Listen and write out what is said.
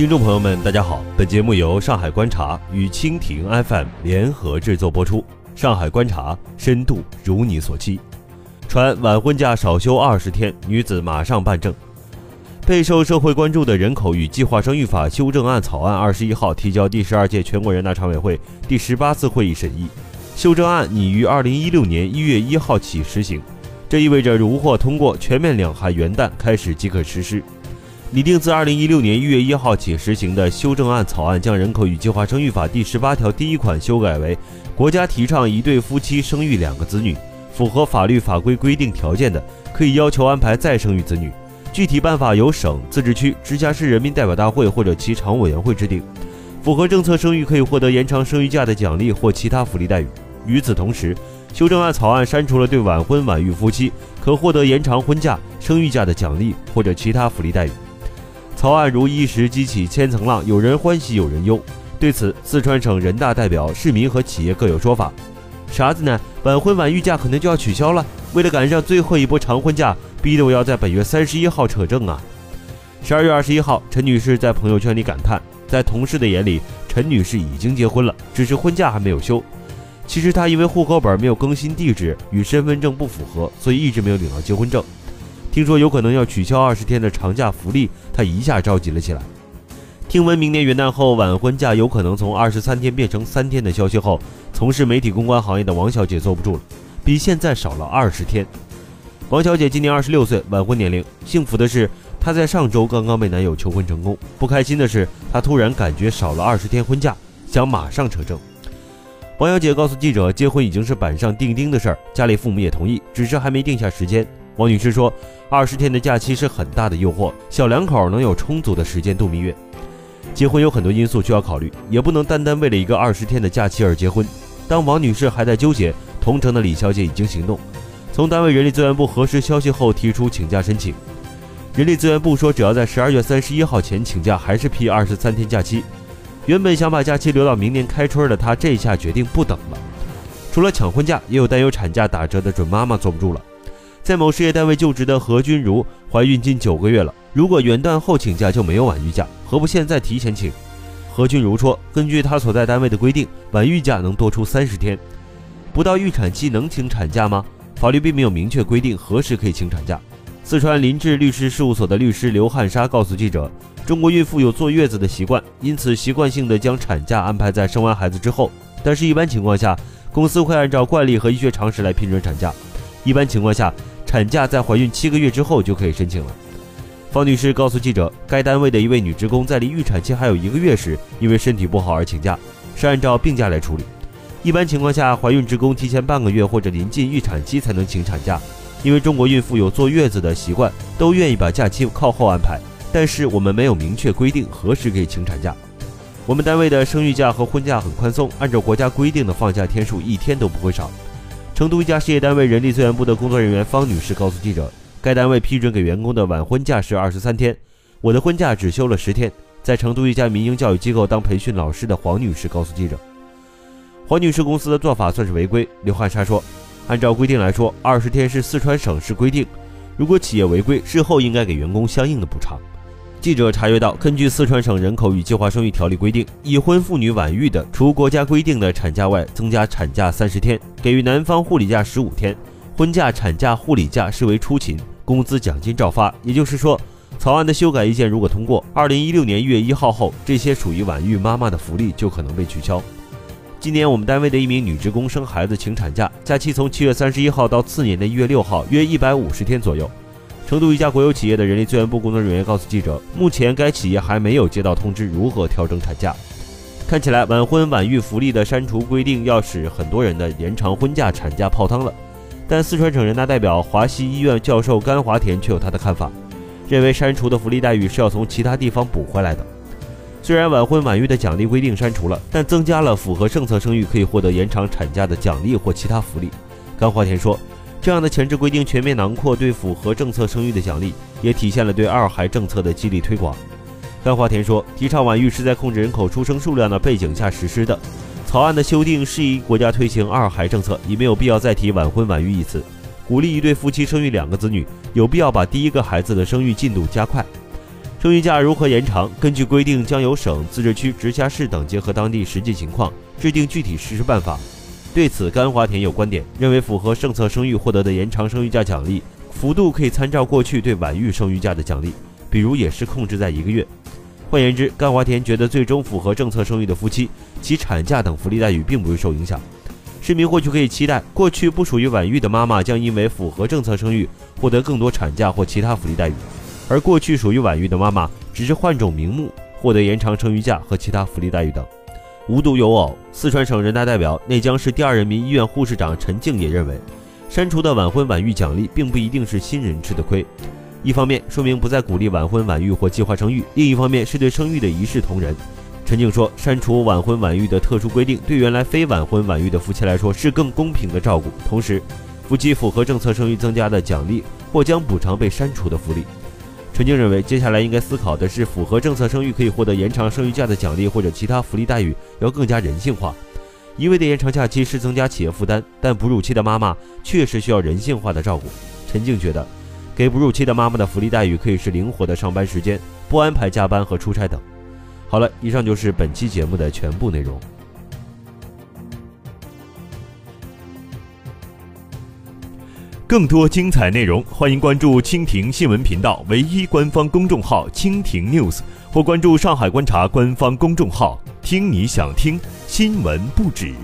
听众朋友们，大家好，本节目由上海观察与蜻蜓 FM 联合制作播出。上海观察，深度如你所期。传晚婚假少休二十天，女子马上办证。备受社会关注的人口与计划生育法修正案草案，二十一号提交第十二届全国人大常委会第十八次会议审议。修正案拟于二零一六年一月一号起实行，这意味着如获通过，全面两孩元旦开始即可实施。拟定自二零一六年一月一号起实行的修正案草案，将人口与计划生育法第十八条第一款修改为：国家提倡一对夫妻生育两个子女，符合法律法规规定条件的，可以要求安排再生育子女。具体办法由省、自治区、直辖市人民代表大会或者其常委员会制定。符合政策生育可以获得延长生育假的奖励或其他福利待遇。与此同时，修正案草案删除了对晚婚晚育夫妻可获得延长婚假、生育假的奖励或者其他福利待遇。草案如一时激起千层浪，有人欢喜有人忧。对此，四川省人大代表、市民和企业各有说法。啥子呢？晚婚晚育假可能就要取消了？为了赶上最后一波长婚假，逼得我要在本月三十一号扯证啊！十二月二十一号，陈女士在朋友圈里感叹，在同事的眼里，陈女士已经结婚了，只是婚假还没有休。其实她因为户口本没有更新地址，与身份证不符合，所以一直没有领到结婚证。听说有可能要取消二十天的长假福利，他一下着急了起来。听闻明年元旦后晚婚假有可能从二十三天变成三天的消息后，从事媒体公关行业的王小姐坐不住了，比现在少了二十天。王小姐今年二十六岁，晚婚年龄。幸福的是，她在上周刚刚被男友求婚成功；不开心的是，她突然感觉少了二十天婚假，想马上扯证。王小姐告诉记者，结婚已经是板上钉钉的事儿，家里父母也同意，只是还没定下时间。王女士说：“二十天的假期是很大的诱惑，小两口能有充足的时间度蜜月。结婚有很多因素需要考虑，也不能单单为了一个二十天的假期而结婚。”当王女士还在纠结，同城的李小姐已经行动，从单位人力资源部核实消息后提出请假申请。人力资源部说，只要在十二月三十一号前请假，还是批二十三天假期。原本想把假期留到明年开春的她，这一下决定不等了。除了抢婚假，也有担忧产假打折的准妈妈坐不住了。在某事业单位就职的何君如怀孕近九个月了，如果元旦后请假就没有晚育假，何不现在提前请？何君如说，根据他所在单位的规定，晚育假能多出三十天。不到预产期能请产假吗？法律并没有明确规定何时可以请产假。四川林志律师事务所的律师刘汉沙告诉记者，中国孕妇有坐月子的习惯，因此习惯性的将产假安排在生完孩子之后。但是，一般情况下，公司会按照惯例和医学常识来批准产假。一般情况下，产假在怀孕七个月之后就可以申请了。方女士告诉记者，该单位的一位女职工在离预产期还有一个月时，因为身体不好而请假，是按照病假来处理。一般情况下，怀孕职工提前半个月或者临近预产期才能请产假，因为中国孕妇有坐月子的习惯，都愿意把假期靠后安排。但是我们没有明确规定何时可以请产假。我们单位的生育假和婚假很宽松，按照国家规定的放假天数，一天都不会少。成都一家事业单位人力资源部的工作人员方女士告诉记者，该单位批准给员工的晚婚假是二十三天，我的婚假只休了十天。在成都一家民营教育机构当培训老师的黄女士告诉记者，黄女士公司的做法算是违规。刘汉莎说，按照规定来说，二十天是四川省市规定，如果企业违规，事后应该给员工相应的补偿。记者查阅到，根据四川省人口与计划生育条例规定，已婚妇女晚育的，除国家规定的产假外，增加产假三十天，给予男方护理假十五天，婚假、产假、护理假视为出勤，工资奖金照发。也就是说，草案的修改意见如果通过，二零一六年一月一号后，这些属于晚育妈妈的福利就可能被取消。今年我们单位的一名女职工生孩子请产假，假期从七月三十一号到次年的一月六号，约一百五十天左右。成都一家国有企业的人力资源部工作人员告诉记者，目前该企业还没有接到通知如何调整产假。看起来晚婚晚育福利的删除规定要使很多人的延长婚假、产假泡汤了。但四川省人大代表、华西医院教授甘华田却有他的看法，认为删除的福利待遇是要从其他地方补回来的。虽然晚婚晚育的奖励规定删除了，但增加了符合政策生育可以获得延长产假的奖励或其他福利。甘华田说。这样的前置规定全面囊括对符合政策生育的奖励，也体现了对二孩政策的激励推广。甘华田说，提倡晚育是在控制人口出生数量的背景下实施的。草案的修订适宜国家推行二孩政策，已没有必要再提晚婚晚育一词。鼓励一对夫妻生育两个子女，有必要把第一个孩子的生育进度加快。生育假如何延长？根据规定，将由省、自治区、直辖市等结合当地实际情况，制定具体实施办法。对此，甘华田有观点，认为符合政策生育获得的延长生育假奖励幅度可以参照过去对晚育生育假的奖励，比如也是控制在一个月。换言之，甘华田觉得，最终符合政策生育的夫妻，其产假等福利待遇并不会受影响。市民或许可以期待，过去不属于晚育的妈妈将因为符合政策生育，获得更多产假或其他福利待遇。而过去属于晚育的妈妈，只是换种名目获得延长生育假和其他福利待遇等。无独有偶，四川省人大代表、内江市第二人民医院护士长陈静也认为，删除的晚婚晚育奖励并不一定是新人吃的亏。一方面说明不再鼓励晚婚晚育或计划生育，另一方面是对生育的一视同仁。陈静说，删除晚婚晚育的特殊规定，对原来非晚婚晚育的夫妻来说是更公平的照顾，同时，夫妻符合政策生育增加的奖励或将补偿被删除的福利。陈静认为，接下来应该思考的是，符合政策生育可以获得延长生育假的奖励或者其他福利待遇要更加人性化。一味的延长假期是增加企业负担，但哺乳期的妈妈确实需要人性化的照顾。陈静觉得，给哺乳期的妈妈的福利待遇可以是灵活的上班时间，不安排加班和出差等。好了，以上就是本期节目的全部内容。更多精彩内容，欢迎关注蜻蜓新闻频道唯一官方公众号“蜻蜓 news”，或关注上海观察官方公众号“听你想听新闻不止”。